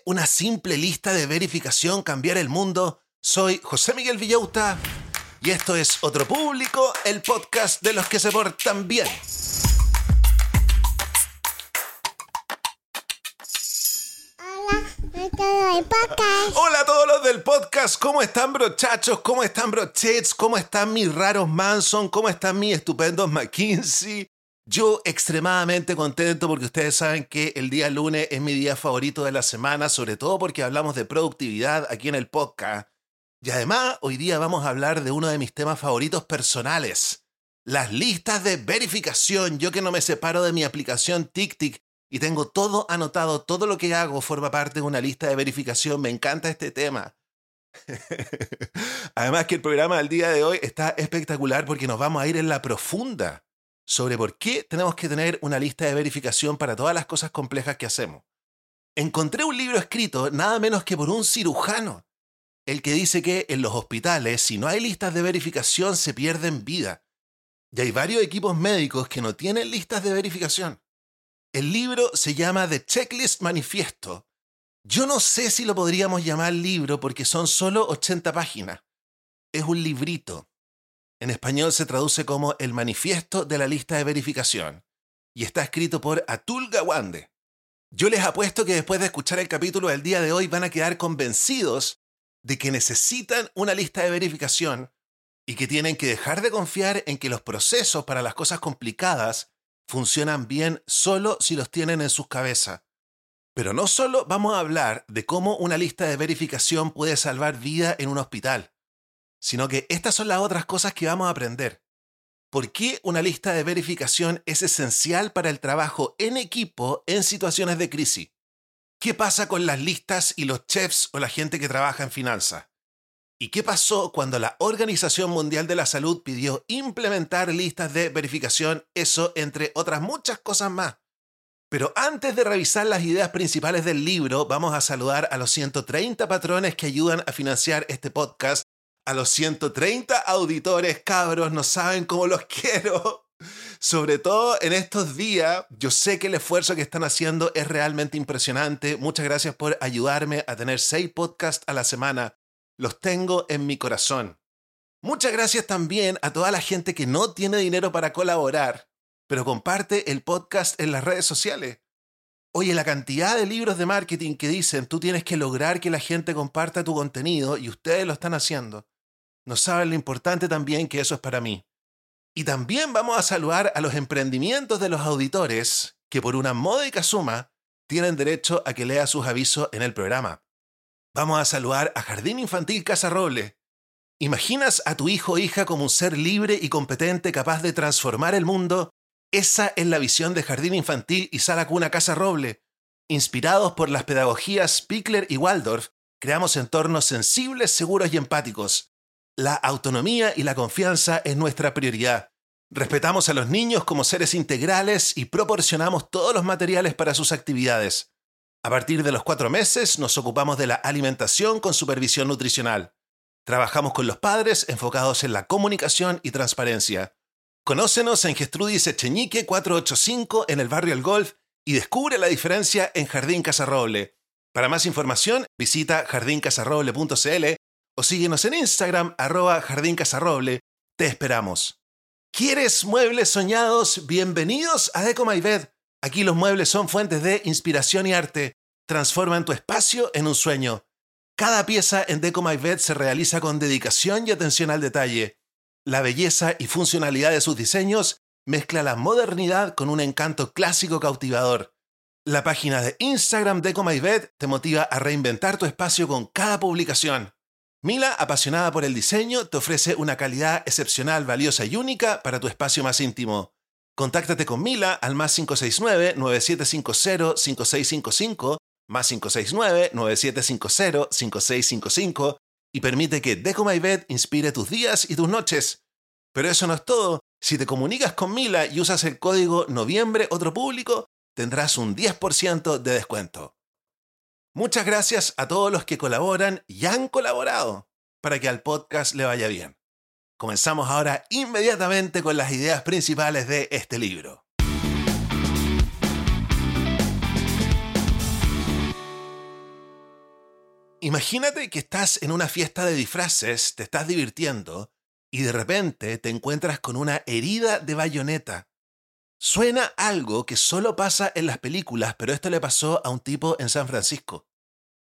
¿Puede una simple lista de verificación cambiar el mundo? Soy José Miguel Villauta y esto es Otro Público, el podcast de los que se portan bien. Hola a todos los del podcast, ¿cómo están brochachos? ¿Cómo están brochets? ¿Cómo están mis raros Manson? ¿Cómo están mis estupendos McKinsey? Yo extremadamente contento porque ustedes saben que el día lunes es mi día favorito de la semana, sobre todo porque hablamos de productividad aquí en el podcast. Y además, hoy día vamos a hablar de uno de mis temas favoritos personales, las listas de verificación. Yo que no me separo de mi aplicación TickTick y tengo todo anotado, todo lo que hago forma parte de una lista de verificación. Me encanta este tema. Además que el programa del día de hoy está espectacular porque nos vamos a ir en la profunda sobre por qué tenemos que tener una lista de verificación para todas las cosas complejas que hacemos. Encontré un libro escrito nada menos que por un cirujano, el que dice que en los hospitales, si no hay listas de verificación, se pierden vida. Y hay varios equipos médicos que no tienen listas de verificación. El libro se llama The Checklist Manifiesto. Yo no sé si lo podríamos llamar libro porque son solo 80 páginas. Es un librito. En español se traduce como El Manifiesto de la Lista de Verificación y está escrito por Atul Gawande. Yo les apuesto que después de escuchar el capítulo del día de hoy van a quedar convencidos de que necesitan una lista de verificación y que tienen que dejar de confiar en que los procesos para las cosas complicadas funcionan bien solo si los tienen en sus cabezas. Pero no solo vamos a hablar de cómo una lista de verificación puede salvar vida en un hospital sino que estas son las otras cosas que vamos a aprender. ¿Por qué una lista de verificación es esencial para el trabajo en equipo en situaciones de crisis? ¿Qué pasa con las listas y los chefs o la gente que trabaja en finanzas? ¿Y qué pasó cuando la Organización Mundial de la Salud pidió implementar listas de verificación? Eso entre otras muchas cosas más. Pero antes de revisar las ideas principales del libro, vamos a saludar a los 130 patrones que ayudan a financiar este podcast a los 130 auditores, cabros, no saben cómo los quiero. Sobre todo en estos días, yo sé que el esfuerzo que están haciendo es realmente impresionante. Muchas gracias por ayudarme a tener seis podcasts a la semana. Los tengo en mi corazón. Muchas gracias también a toda la gente que no tiene dinero para colaborar, pero comparte el podcast en las redes sociales. Oye, la cantidad de libros de marketing que dicen tú tienes que lograr que la gente comparta tu contenido y ustedes lo están haciendo. No saben lo importante también que eso es para mí. Y también vamos a saludar a los emprendimientos de los auditores que por una módica suma tienen derecho a que lea sus avisos en el programa. Vamos a saludar a Jardín Infantil Casa Roble. ¿Imaginas a tu hijo o hija como un ser libre y competente capaz de transformar el mundo? Esa es la visión de Jardín Infantil y Sala Cuna Casa Roble. Inspirados por las pedagogías Pickler y Waldorf, creamos entornos sensibles, seguros y empáticos la autonomía y la confianza es nuestra prioridad. Respetamos a los niños como seres integrales y proporcionamos todos los materiales para sus actividades. A partir de los cuatro meses nos ocupamos de la alimentación con supervisión nutricional. Trabajamos con los padres enfocados en la comunicación y transparencia. Conócenos en Gestrudis Echeñique 485 en el barrio El Golf y descubre la diferencia en Jardín Casarroble. Para más información, visita jardincasarroble.cl o síguenos en Instagram, arroba Jardín. Te esperamos. ¿Quieres muebles soñados? Bienvenidos a Deco My Bed. Aquí los muebles son fuentes de inspiración y arte. Transforman tu espacio en un sueño. Cada pieza en Deco My Bed se realiza con dedicación y atención al detalle. La belleza y funcionalidad de sus diseños mezcla la modernidad con un encanto clásico cautivador. La página de Instagram Deco My Bed te motiva a reinventar tu espacio con cada publicación. Mila, apasionada por el diseño, te ofrece una calidad excepcional, valiosa y única para tu espacio más íntimo. Contáctate con Mila al más 569-9750-5655, más 569-9750-5655 y permite que Deco My Bed inspire tus días y tus noches. Pero eso no es todo. Si te comunicas con Mila y usas el código Noviembre Otro Público, tendrás un 10% de descuento. Muchas gracias a todos los que colaboran y han colaborado para que al podcast le vaya bien. Comenzamos ahora inmediatamente con las ideas principales de este libro. Imagínate que estás en una fiesta de disfraces, te estás divirtiendo y de repente te encuentras con una herida de bayoneta. Suena algo que solo pasa en las películas, pero esto le pasó a un tipo en San Francisco.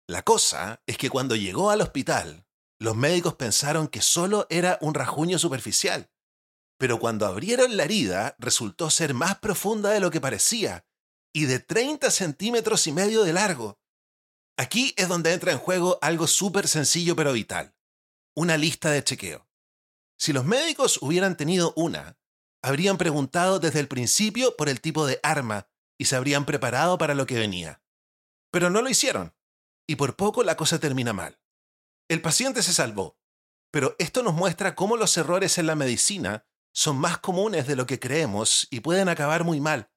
La cosa es que cuando llegó al hospital, los médicos pensaron que solo era un rajuño superficial, pero cuando abrieron la herida resultó ser más profunda de lo que parecía y de 30 centímetros y medio de largo. Aquí es donde entra en juego algo súper sencillo pero vital, una lista de chequeo. Si los médicos hubieran tenido una, habrían preguntado desde el principio por el tipo de arma y se habrían preparado para lo que venía. Pero no lo hicieron, y por poco la cosa termina mal. El paciente se salvó, pero esto nos muestra cómo los errores en la medicina son más comunes de lo que creemos y pueden acabar muy mal.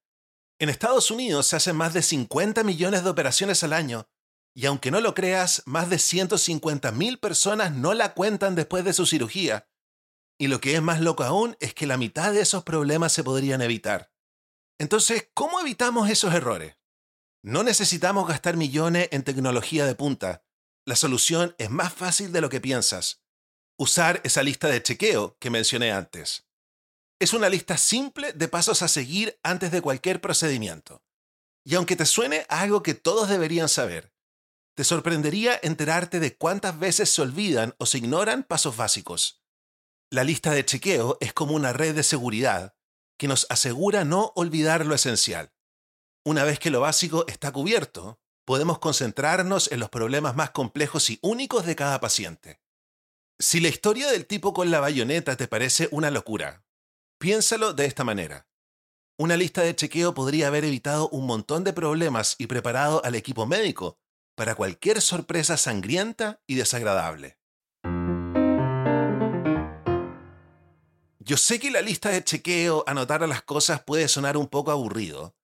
En Estados Unidos se hacen más de 50 millones de operaciones al año y aunque no lo creas, más de 150.000 personas no la cuentan después de su cirugía. Y lo que es más loco aún es que la mitad de esos problemas se podrían evitar. Entonces, ¿cómo evitamos esos errores? No necesitamos gastar millones en tecnología de punta. La solución es más fácil de lo que piensas. Usar esa lista de chequeo que mencioné antes. Es una lista simple de pasos a seguir antes de cualquier procedimiento. Y aunque te suene algo que todos deberían saber, te sorprendería enterarte de cuántas veces se olvidan o se ignoran pasos básicos. La lista de chequeo es como una red de seguridad que nos asegura no olvidar lo esencial. Una vez que lo básico está cubierto, podemos concentrarnos en los problemas más complejos y únicos de cada paciente. Si la historia del tipo con la bayoneta te parece una locura, piénsalo de esta manera. Una lista de chequeo podría haber evitado un montón de problemas y preparado al equipo médico para cualquier sorpresa sangrienta y desagradable. Yo sé que la lista de chequeo, anotar a las cosas puede sonar un poco aburrido,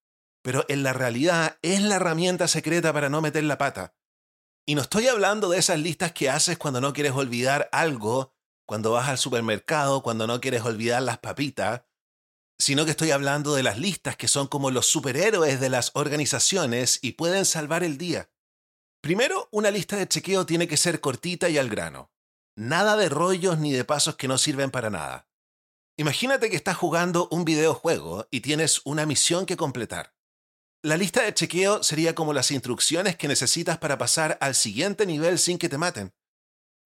pero en la realidad es la herramienta secreta para no meter la pata. Y no estoy hablando de esas listas que haces cuando no quieres olvidar algo, cuando vas al supermercado, cuando no quieres olvidar las papitas, sino que estoy hablando de las listas que son como los superhéroes de las organizaciones y pueden salvar el día. Primero, una lista de chequeo tiene que ser cortita y al grano. Nada de rollos ni de pasos que no sirven para nada. Imagínate que estás jugando un videojuego y tienes una misión que completar. La lista de chequeo sería como las instrucciones que necesitas para pasar al siguiente nivel sin que te maten.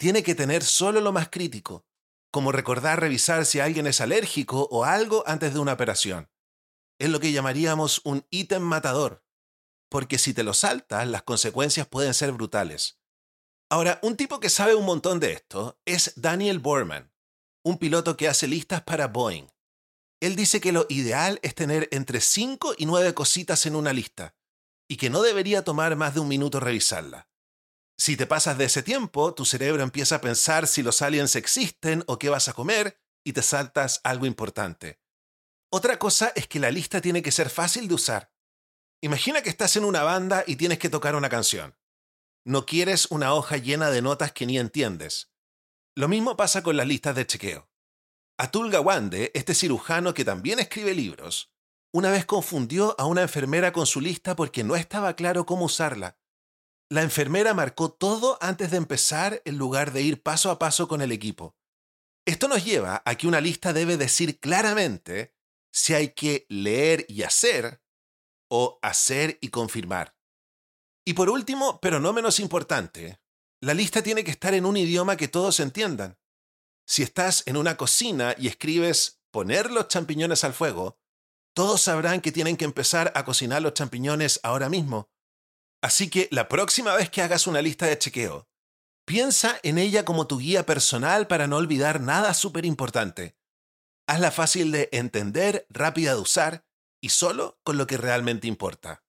Tiene que tener solo lo más crítico, como recordar revisar si alguien es alérgico o algo antes de una operación. Es lo que llamaríamos un ítem matador porque si te lo saltas, las consecuencias pueden ser brutales. Ahora, un tipo que sabe un montón de esto es Daniel Borman, un piloto que hace listas para Boeing. Él dice que lo ideal es tener entre 5 y 9 cositas en una lista, y que no debería tomar más de un minuto revisarla. Si te pasas de ese tiempo, tu cerebro empieza a pensar si los aliens existen o qué vas a comer, y te saltas algo importante. Otra cosa es que la lista tiene que ser fácil de usar. Imagina que estás en una banda y tienes que tocar una canción. No quieres una hoja llena de notas que ni entiendes. Lo mismo pasa con las listas de chequeo. Atul Gawande, este cirujano que también escribe libros, una vez confundió a una enfermera con su lista porque no estaba claro cómo usarla. La enfermera marcó todo antes de empezar en lugar de ir paso a paso con el equipo. Esto nos lleva a que una lista debe decir claramente si hay que leer y hacer o hacer y confirmar. Y por último, pero no menos importante, la lista tiene que estar en un idioma que todos entiendan. Si estás en una cocina y escribes poner los champiñones al fuego, todos sabrán que tienen que empezar a cocinar los champiñones ahora mismo. Así que la próxima vez que hagas una lista de chequeo, piensa en ella como tu guía personal para no olvidar nada súper importante. Hazla fácil de entender, rápida de usar y solo con lo que realmente importa.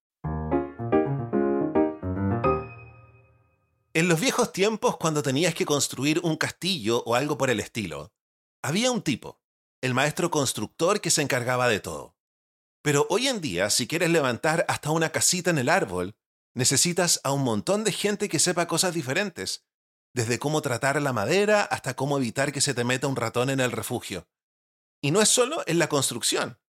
En los viejos tiempos, cuando tenías que construir un castillo o algo por el estilo, había un tipo, el maestro constructor que se encargaba de todo. Pero hoy en día, si quieres levantar hasta una casita en el árbol, necesitas a un montón de gente que sepa cosas diferentes, desde cómo tratar la madera hasta cómo evitar que se te meta un ratón en el refugio. Y no es solo en la construcción.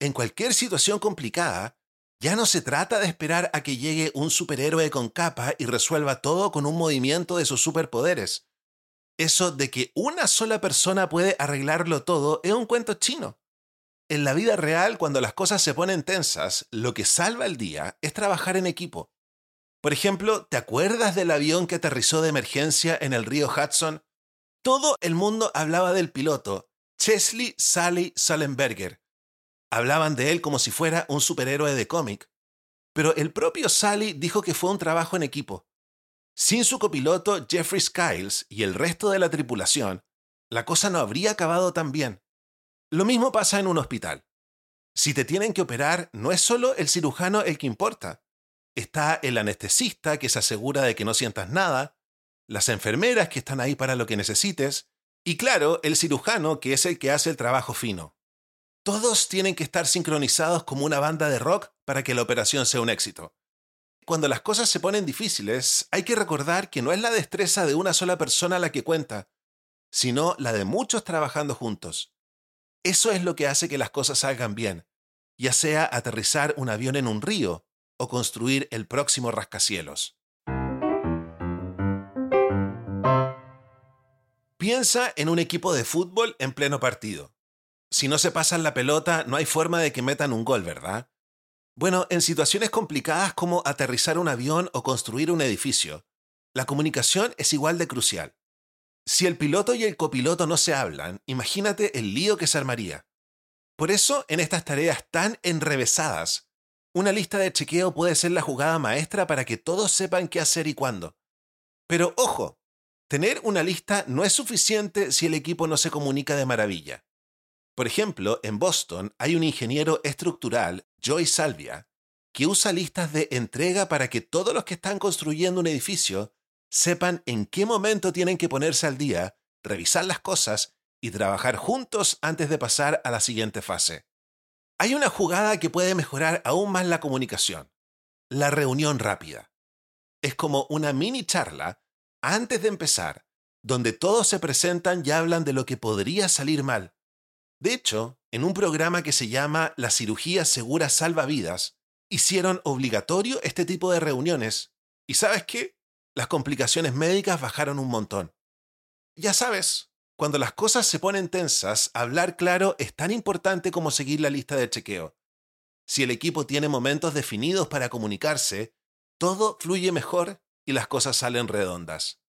En cualquier situación complicada, Ya no se trata de esperar a que llegue un superhéroe con capa y resuelva todo con un movimiento de sus superpoderes. Eso de que una sola persona puede arreglarlo todo es un cuento chino. En la vida real, cuando las cosas se ponen tensas, lo que salva el día es trabajar en equipo. Por ejemplo, ¿te acuerdas del avión que aterrizó de emergencia en el río Hudson? Todo el mundo hablaba del piloto, Chesley Sally Sullenberger. Hablaban de él como si fuera un superhéroe de cómic. Pero el propio Sally dijo que fue un trabajo en equipo. Sin su copiloto Jeffrey Skiles y el resto de la tripulación, la cosa no habría acabado tan bien. Lo mismo pasa en un hospital. Si te tienen que operar, no es solo el cirujano el que importa. Está el anestesista que se asegura de que no sientas nada, las enfermeras que están ahí para lo que necesites, y claro, el cirujano que es el que hace el trabajo fino. Todos tienen que estar sincronizados como una banda de rock para que la operación sea un éxito. Cuando las cosas se ponen difíciles, hay que recordar que no es la destreza de una sola persona la que cuenta, sino la de muchos trabajando juntos. Eso es lo que hace que las cosas salgan bien, ya sea aterrizar un avión en un río o construir el próximo rascacielos. Piensa en un equipo de fútbol en pleno partido. Si no se pasan la pelota, no hay forma de que metan un gol, ¿verdad? Bueno, en situaciones complicadas como aterrizar un avión o construir un edificio, la comunicación es igual de crucial. Si el piloto y el copiloto no se hablan, imagínate el lío que se armaría. Por eso, en estas tareas tan enrevesadas, una lista de chequeo puede ser la jugada maestra para que todos sepan qué hacer y cuándo. Pero ojo, Tener una lista no es suficiente si el equipo no se comunica de maravilla. Por ejemplo, en Boston hay un ingeniero estructural, Joy Salvia, que usa listas de entrega para que todos los que están construyendo un edificio sepan en qué momento tienen que ponerse al día, revisar las cosas y trabajar juntos antes de pasar a la siguiente fase. Hay una jugada que puede mejorar aún más la comunicación, la reunión rápida. Es como una mini charla antes de empezar, donde todos se presentan y hablan de lo que podría salir mal. De hecho, en un programa que se llama La cirugía segura salva vidas, hicieron obligatorio este tipo de reuniones. ¿Y sabes qué? Las complicaciones médicas bajaron un montón. Ya sabes, cuando las cosas se ponen tensas, hablar claro es tan importante como seguir la lista de chequeo. Si el equipo tiene momentos definidos para comunicarse, todo fluye mejor y las cosas salen redondas.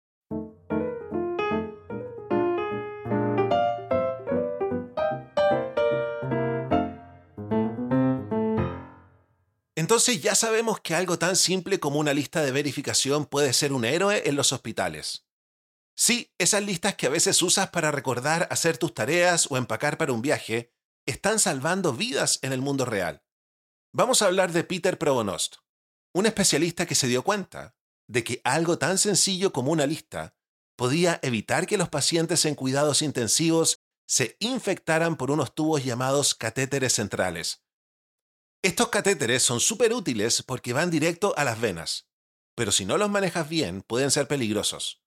Entonces ya sabemos que algo tan simple como una lista de verificación puede ser un héroe en los hospitales. Sí, esas listas que a veces usas para recordar hacer tus tareas o empacar para un viaje, están salvando vidas en el mundo real. Vamos a hablar de Peter Provonost, un especialista que se dio cuenta de que algo tan sencillo como una lista podía evitar que los pacientes en cuidados intensivos se infectaran por unos tubos llamados catéteres centrales. Estos catéteres son súper útiles porque van directo a las venas, pero si no los manejas bien pueden ser peligrosos.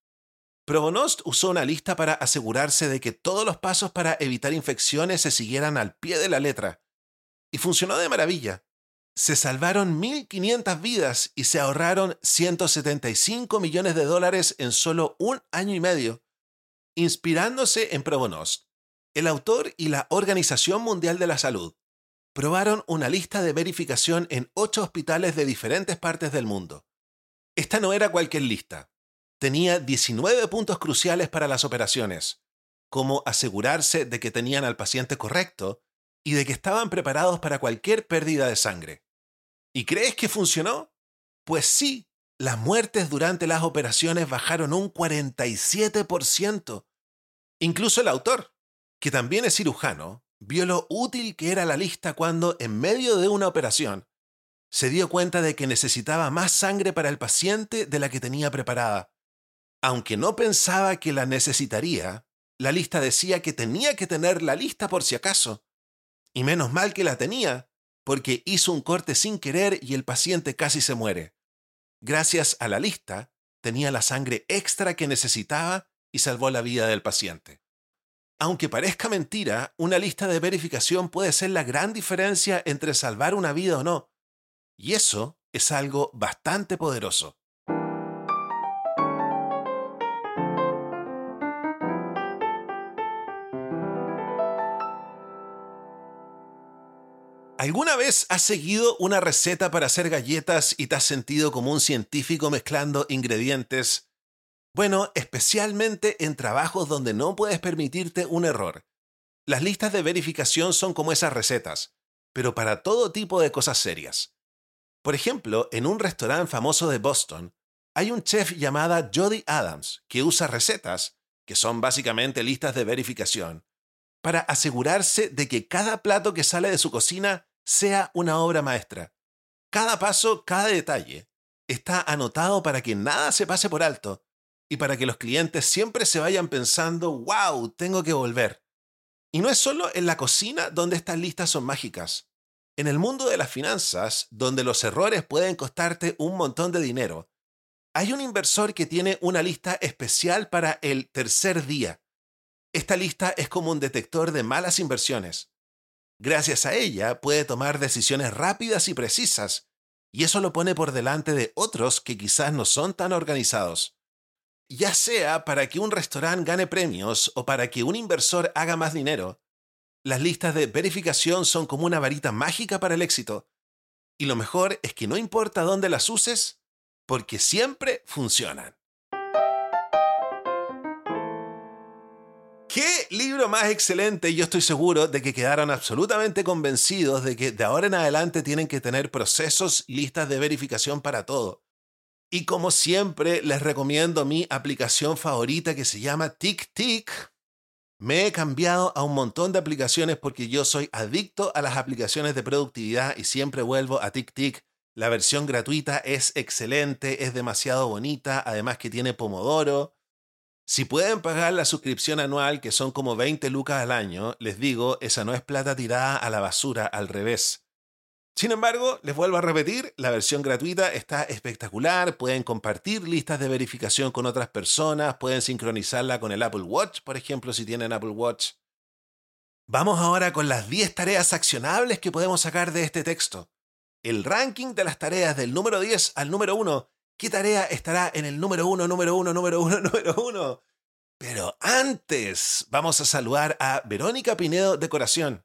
Provonost usó una lista para asegurarse de que todos los pasos para evitar infecciones se siguieran al pie de la letra, y funcionó de maravilla se salvaron 1.500 vidas y se ahorraron 175 millones de dólares en solo un año y medio. Inspirándose en Probonost, el autor y la Organización Mundial de la Salud probaron una lista de verificación en ocho hospitales de diferentes partes del mundo. Esta no era cualquier lista. Tenía 19 puntos cruciales para las operaciones, como asegurarse de que tenían al paciente correcto y de que estaban preparados para cualquier pérdida de sangre. ¿Y crees que funcionó? Pues sí, las muertes durante las operaciones bajaron un 47%. Incluso el autor, que también es cirujano, vio lo útil que era la lista cuando, en medio de una operación, se dio cuenta de que necesitaba más sangre para el paciente de la que tenía preparada. Aunque no pensaba que la necesitaría, la lista decía que tenía que tener la lista por si acaso. Y menos mal que la tenía, porque hizo un corte sin querer y el paciente casi se muere. Gracias a la lista, tenía la sangre extra que necesitaba y salvó la vida del paciente. Aunque parezca mentira, una lista de verificación puede ser la gran diferencia entre salvar una vida o no. Y eso es algo bastante poderoso. ¿Alguna vez has seguido una receta para hacer galletas y te has sentido como un científico mezclando ingredientes? Bueno, especialmente en trabajos donde no puedes permitirte un error. Las listas de verificación son como esas recetas, pero para todo tipo de cosas serias. Por ejemplo, en un restaurante famoso de Boston, hay un chef llamada Jody Adams que usa recetas, que son básicamente listas de verificación, para asegurarse de que cada plato que sale de su cocina sea una obra maestra. Cada paso, cada detalle, está anotado para que nada se pase por alto y para que los clientes siempre se vayan pensando, wow, tengo que volver. Y no es solo en la cocina donde estas listas son mágicas. En el mundo de las finanzas, donde los errores pueden costarte un montón de dinero, hay un inversor que tiene una lista especial para el tercer día. Esta lista es como un detector de malas inversiones. Gracias a ella puede tomar decisiones rápidas y precisas, y eso lo pone por delante de otros que quizás no son tan organizados. Ya sea para que un restaurante gane premios o para que un inversor haga más dinero, las listas de verificación son como una varita mágica para el éxito. Y lo mejor es que no importa dónde las uses, porque siempre funcionan. ¿Qué libro más excelente? Yo estoy seguro de que quedaron absolutamente convencidos de que de ahora en adelante tienen que tener procesos listas de verificación para todo. Y como siempre, les recomiendo mi aplicación favorita que se llama TickTick me he cambiado a un montón de aplicaciones porque yo soy adicto a las aplicaciones de productividad y siempre vuelvo a TickTick. La versión gratuita es excelente, es demasiado bonita, además que tiene Pomodoro. Si pueden pagar la suscripción anual, que son como 20 lucas al año, les digo, esa no es plata tirada a la basura, al revés. Sin embargo, les vuelvo a repetir, la versión gratuita está espectacular, pueden compartir listas de verificación con otras personas, pueden sincronizarla con el Apple Watch, por ejemplo, si tienen Apple Watch. Vamos ahora con las 10 tareas accionables que podemos sacar de este texto. El ranking de las tareas del número 10 al número 1. ¿Qué tarea estará en el número 1, número 1, número 1, número 1? Pero antes, vamos a saludar a Verónica Pinedo Decoración.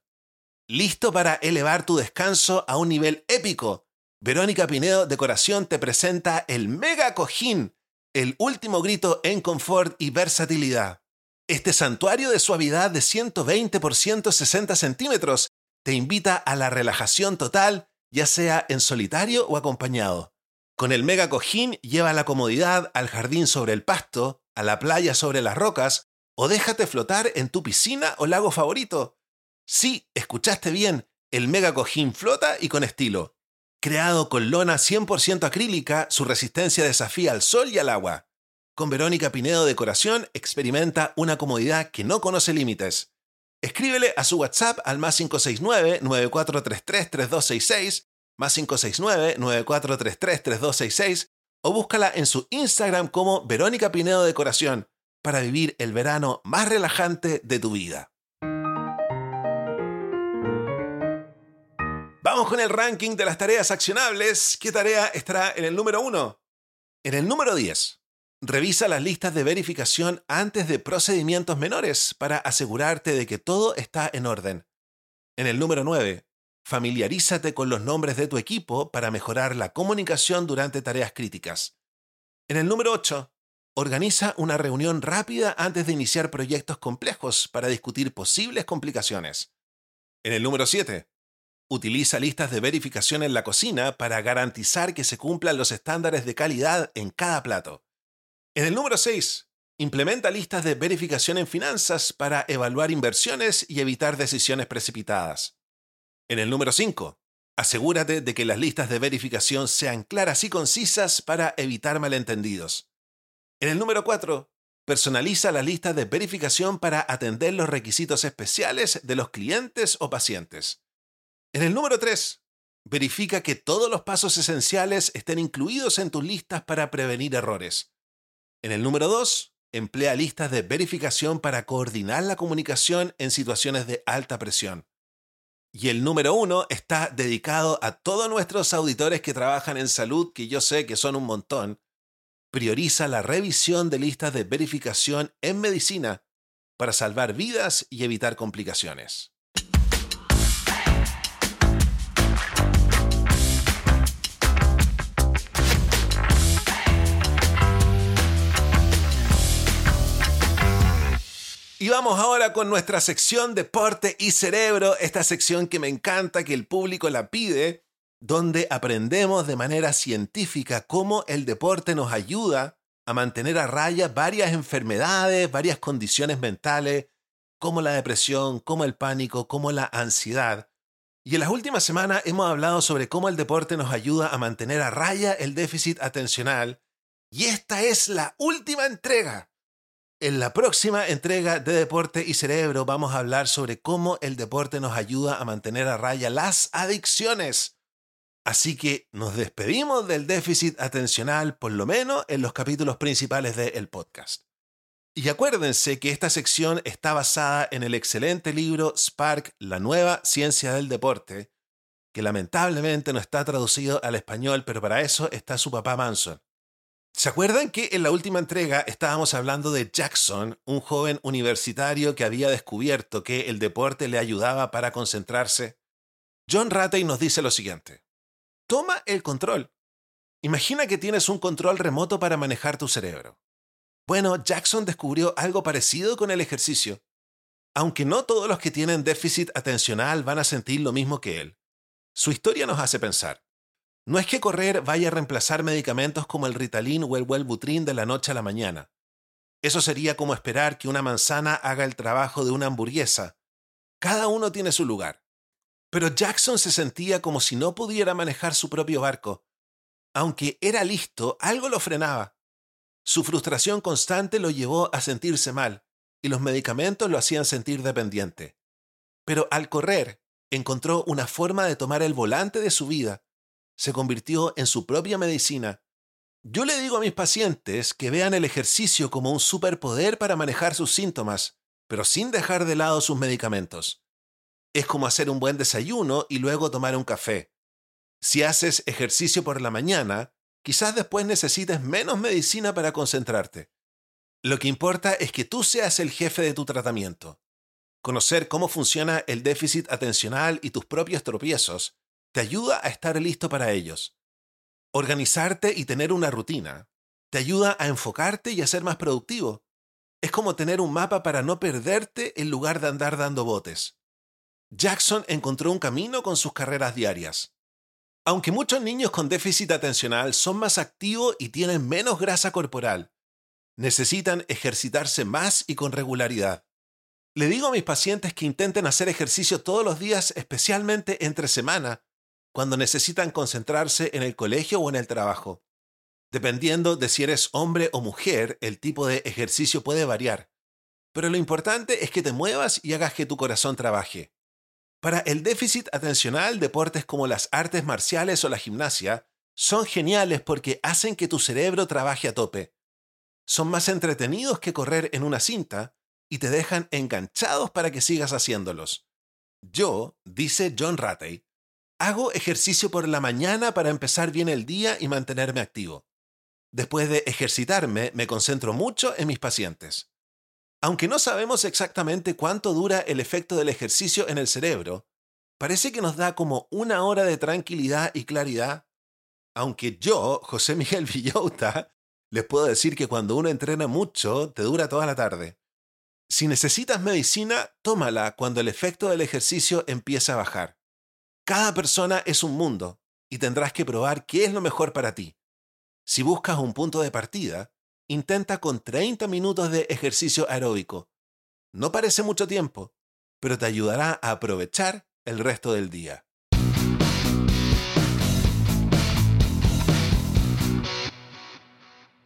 Listo para elevar tu descanso a un nivel épico. Verónica Pinedo Decoración te presenta el Mega Cojín, el último grito en confort y versatilidad. Este santuario de suavidad de 120 por 160 centímetros te invita a la relajación total, ya sea en solitario o acompañado. Con el Mega Cojín lleva la comodidad al jardín sobre el pasto, a la playa sobre las rocas, o déjate flotar en tu piscina o lago favorito. Sí, escuchaste bien, el mega cojín flota y con estilo. Creado con lona 100% acrílica, su resistencia desafía al sol y al agua. Con Verónica Pinedo Decoración experimenta una comodidad que no conoce límites. Escríbele a su WhatsApp al más 569-9433-3266, más 569-9433-3266, o búscala en su Instagram como Verónica Pinedo Decoración para vivir el verano más relajante de tu vida. Vamos con el ranking de las tareas accionables. ¿Qué tarea estará en el número 1? En el número 10, revisa las listas de verificación antes de procedimientos menores para asegurarte de que todo está en orden. En el número 9, familiarízate con los nombres de tu equipo para mejorar la comunicación durante tareas críticas. En el número 8, organiza una reunión rápida antes de iniciar proyectos complejos para discutir posibles complicaciones. En el número 7, Utiliza listas de verificación en la cocina para garantizar que se cumplan los estándares de calidad en cada plato. En el número 6, implementa listas de verificación en finanzas para evaluar inversiones y evitar decisiones precipitadas. En el número 5, asegúrate de que las listas de verificación sean claras y concisas para evitar malentendidos. En el número 4, personaliza la lista de verificación para atender los requisitos especiales de los clientes o pacientes. En el número 3, verifica que todos los pasos esenciales estén incluidos en tus listas para prevenir errores. En el número 2, emplea listas de verificación para coordinar la comunicación en situaciones de alta presión. Y el número uno está dedicado a todos nuestros auditores que trabajan en salud, que yo sé que son un montón. Prioriza la revisión de listas de verificación en medicina para salvar vidas y evitar complicaciones. Y vamos ahora con nuestra sección Deporte y Cerebro, esta sección que me encanta, que el público la pide, donde aprendemos de manera científica cómo el deporte nos ayuda a mantener a raya varias enfermedades, varias condiciones mentales, como la depresión, como el pánico, como la ansiedad. Y en las últimas semanas hemos hablado sobre cómo el deporte nos ayuda a mantener a raya el déficit atencional. Y esta es la última entrega en la próxima entrega de Deporte y Cerebro vamos a hablar sobre cómo el deporte nos ayuda a mantener a raya las adicciones. Así que nos despedimos del déficit atencional, por lo menos en los capítulos principales del podcast. Y acuérdense que esta sección está basada en el excelente libro Spark, la nueva ciencia del deporte, que lamentablemente no está traducido al español, pero para eso está su papá Manson. ¿Se acuerdan que en la última entrega estábamos hablando de Jackson, un joven universitario que había descubierto que el deporte le ayudaba para concentrarse? John Ratey nos dice lo siguiente. Toma el control. Imagina que tienes un control remoto para manejar tu cerebro. Bueno, Jackson descubrió algo parecido con el ejercicio. Aunque no todos los que tienen déficit atencional van a sentir lo mismo que él. Su historia nos hace pensar. No es que correr vaya a reemplazar medicamentos como el Ritalin o el Wellbutrin de la noche a la mañana. Eso sería como esperar que una manzana haga el trabajo de una hamburguesa. Cada uno tiene su lugar. Pero Jackson se sentía como si no pudiera manejar su propio barco. Aunque era listo, algo lo frenaba. Su frustración constante lo llevó a sentirse mal, y los medicamentos lo hacían sentir dependiente. Pero al correr, encontró una forma de tomar el volante de su vida se convirtió en su propia medicina. Yo le digo a mis pacientes que vean el ejercicio como un superpoder para manejar sus síntomas, pero sin dejar de lado sus medicamentos. Es como hacer un buen desayuno y luego tomar un café. Si haces ejercicio por la mañana, quizás después necesites menos medicina para concentrarte. Lo que importa es que tú seas el jefe de tu tratamiento. Conocer cómo funciona el déficit atencional y tus propios tropiezos te ayuda a estar listo para ellos. Organizarte y tener una rutina te ayuda a enfocarte y a ser más productivo. Es como tener un mapa para no perderte en lugar de andar dando botes. Jackson encontró un camino con sus carreras diarias. Aunque muchos niños con déficit atencional son más activos y tienen menos grasa corporal, necesitan ejercitarse más y con regularidad. Le digo a mis pacientes que intenten hacer ejercicio todos los días, especialmente entre semana, cuando necesitan concentrarse en el colegio o en el trabajo. Dependiendo de si eres hombre o mujer, el tipo de ejercicio puede variar. Pero lo importante es que te muevas y hagas que tu corazón trabaje. Para el déficit atencional, deportes como las artes marciales o la gimnasia son geniales porque hacen que tu cerebro trabaje a tope. Son más entretenidos que correr en una cinta y te dejan enganchados para que sigas haciéndolos. Yo, dice John Ratey, Hago ejercicio por la mañana para empezar bien el día y mantenerme activo. Después de ejercitarme, me concentro mucho en mis pacientes. Aunque no sabemos exactamente cuánto dura el efecto del ejercicio en el cerebro, parece que nos da como una hora de tranquilidad y claridad. Aunque yo, José Miguel Villota, les puedo decir que cuando uno entrena mucho, te dura toda la tarde. Si necesitas medicina, tómala cuando el efecto del ejercicio empieza a bajar. Cada persona es un mundo y tendrás que probar qué es lo mejor para ti. Si buscas un punto de partida, intenta con 30 minutos de ejercicio aeróbico. No parece mucho tiempo, pero te ayudará a aprovechar el resto del día.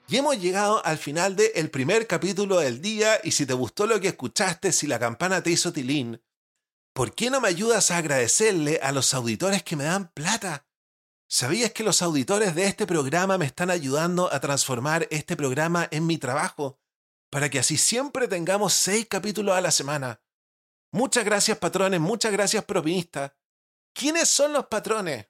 Y hemos llegado al final del primer capítulo del día y si te gustó lo que escuchaste, si la campana te hizo tilín, ¿por qué no me ayudas a agradecerle a los auditores que me dan plata? ¿Sabías que los auditores de este programa me están ayudando a transformar este programa en mi trabajo? Para que así siempre tengamos seis capítulos a la semana. Muchas gracias patrones, muchas gracias propinistas. ¿Quiénes son los patrones?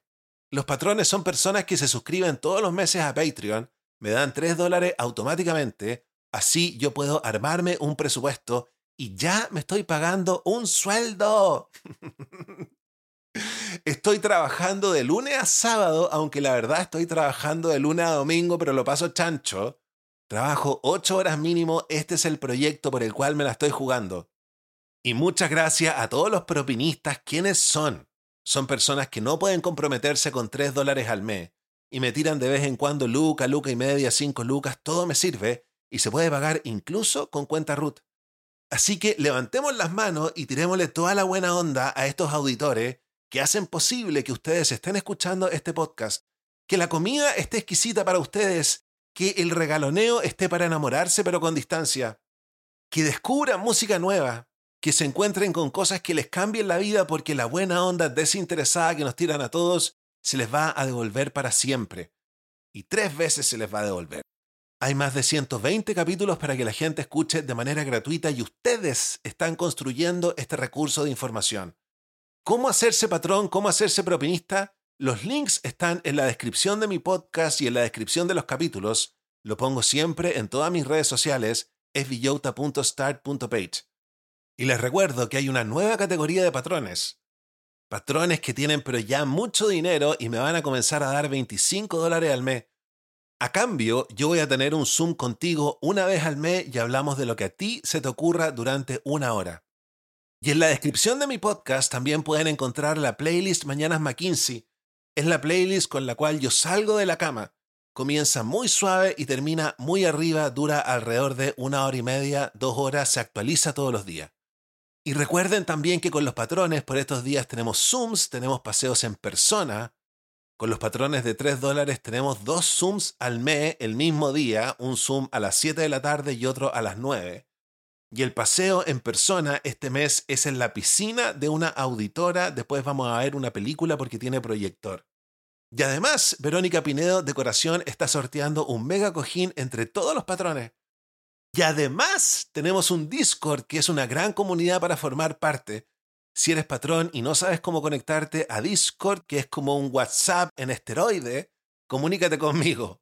Los patrones son personas que se suscriben todos los meses a Patreon, me dan 3 dólares automáticamente, así yo puedo armarme un presupuesto y ya me estoy pagando un sueldo. Estoy trabajando de lunes a sábado, aunque la verdad estoy trabajando de lunes a domingo, pero lo paso chancho. Trabajo 8 horas mínimo, este es el proyecto por el cual me la estoy jugando. Y muchas gracias a todos los propinistas, ¿quiénes son? Son personas que no pueden comprometerse con 3 dólares al mes y me tiran de vez en cuando luca, luca y media, 5 lucas, todo me sirve y se puede pagar incluso con cuenta RUT. Así que levantemos las manos y tirémosle toda la buena onda a estos auditores que hacen posible que ustedes estén escuchando este podcast, que la comida esté exquisita para ustedes, que el regaloneo esté para enamorarse pero con distancia, que descubran música nueva, que se encuentren con cosas que les cambien la vida porque la buena onda desinteresada que nos tiran a todos se les va a devolver para siempre. Y tres veces se les va a devolver. Hay más de 120 capítulos para que la gente escuche de manera gratuita y ustedes están construyendo este recurso de información. ¿Cómo hacerse patrón? ¿Cómo hacerse propinista? Los links están en la descripción de mi podcast y en la descripción de los capítulos. Lo pongo siempre en todas mis redes sociales, esvillota.start.page. Y les recuerdo que hay una nueva categoría de patrones. Patrones que tienen pero ya mucho dinero y me van a comenzar a dar 25 dólares al mes. A cambio, yo voy a tener un Zoom contigo una vez al mes y hablamos de lo que a ti se te ocurra durante una hora. Y en la descripción de mi podcast también pueden encontrar la playlist Mañanas McKinsey. Es la playlist con la cual yo salgo de la cama. Comienza muy suave y termina muy arriba, dura alrededor de una hora y media, dos horas, se actualiza todos los días. Y recuerden también que con los patrones por estos días tenemos Zooms, tenemos paseos en persona. Con los patrones de 3 dólares tenemos dos Zooms al mes el mismo día, un Zoom a las 7 de la tarde y otro a las 9. Y el paseo en persona este mes es en la piscina de una auditora. Después vamos a ver una película porque tiene proyector. Y además, Verónica Pinedo Decoración está sorteando un mega cojín entre todos los patrones. Y además, tenemos un Discord que es una gran comunidad para formar parte. Si eres patrón y no sabes cómo conectarte a Discord, que es como un WhatsApp en esteroide, comunícate conmigo.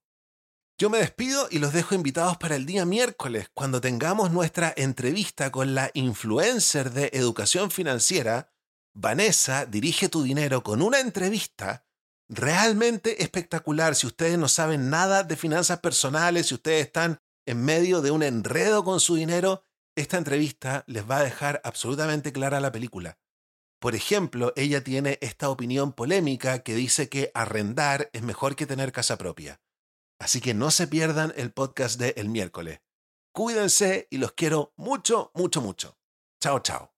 Yo me despido y los dejo invitados para el día miércoles, cuando tengamos nuestra entrevista con la influencer de educación financiera. Vanessa dirige tu dinero con una entrevista realmente espectacular. Si ustedes no saben nada de finanzas personales, si ustedes están en medio de un enredo con su dinero, esta entrevista les va a dejar absolutamente clara la película. Por ejemplo, ella tiene esta opinión polémica que dice que arrendar es mejor que tener casa propia. Así que no se pierdan el podcast de el miércoles. Cuídense y los quiero mucho, mucho, mucho. Chao, chao.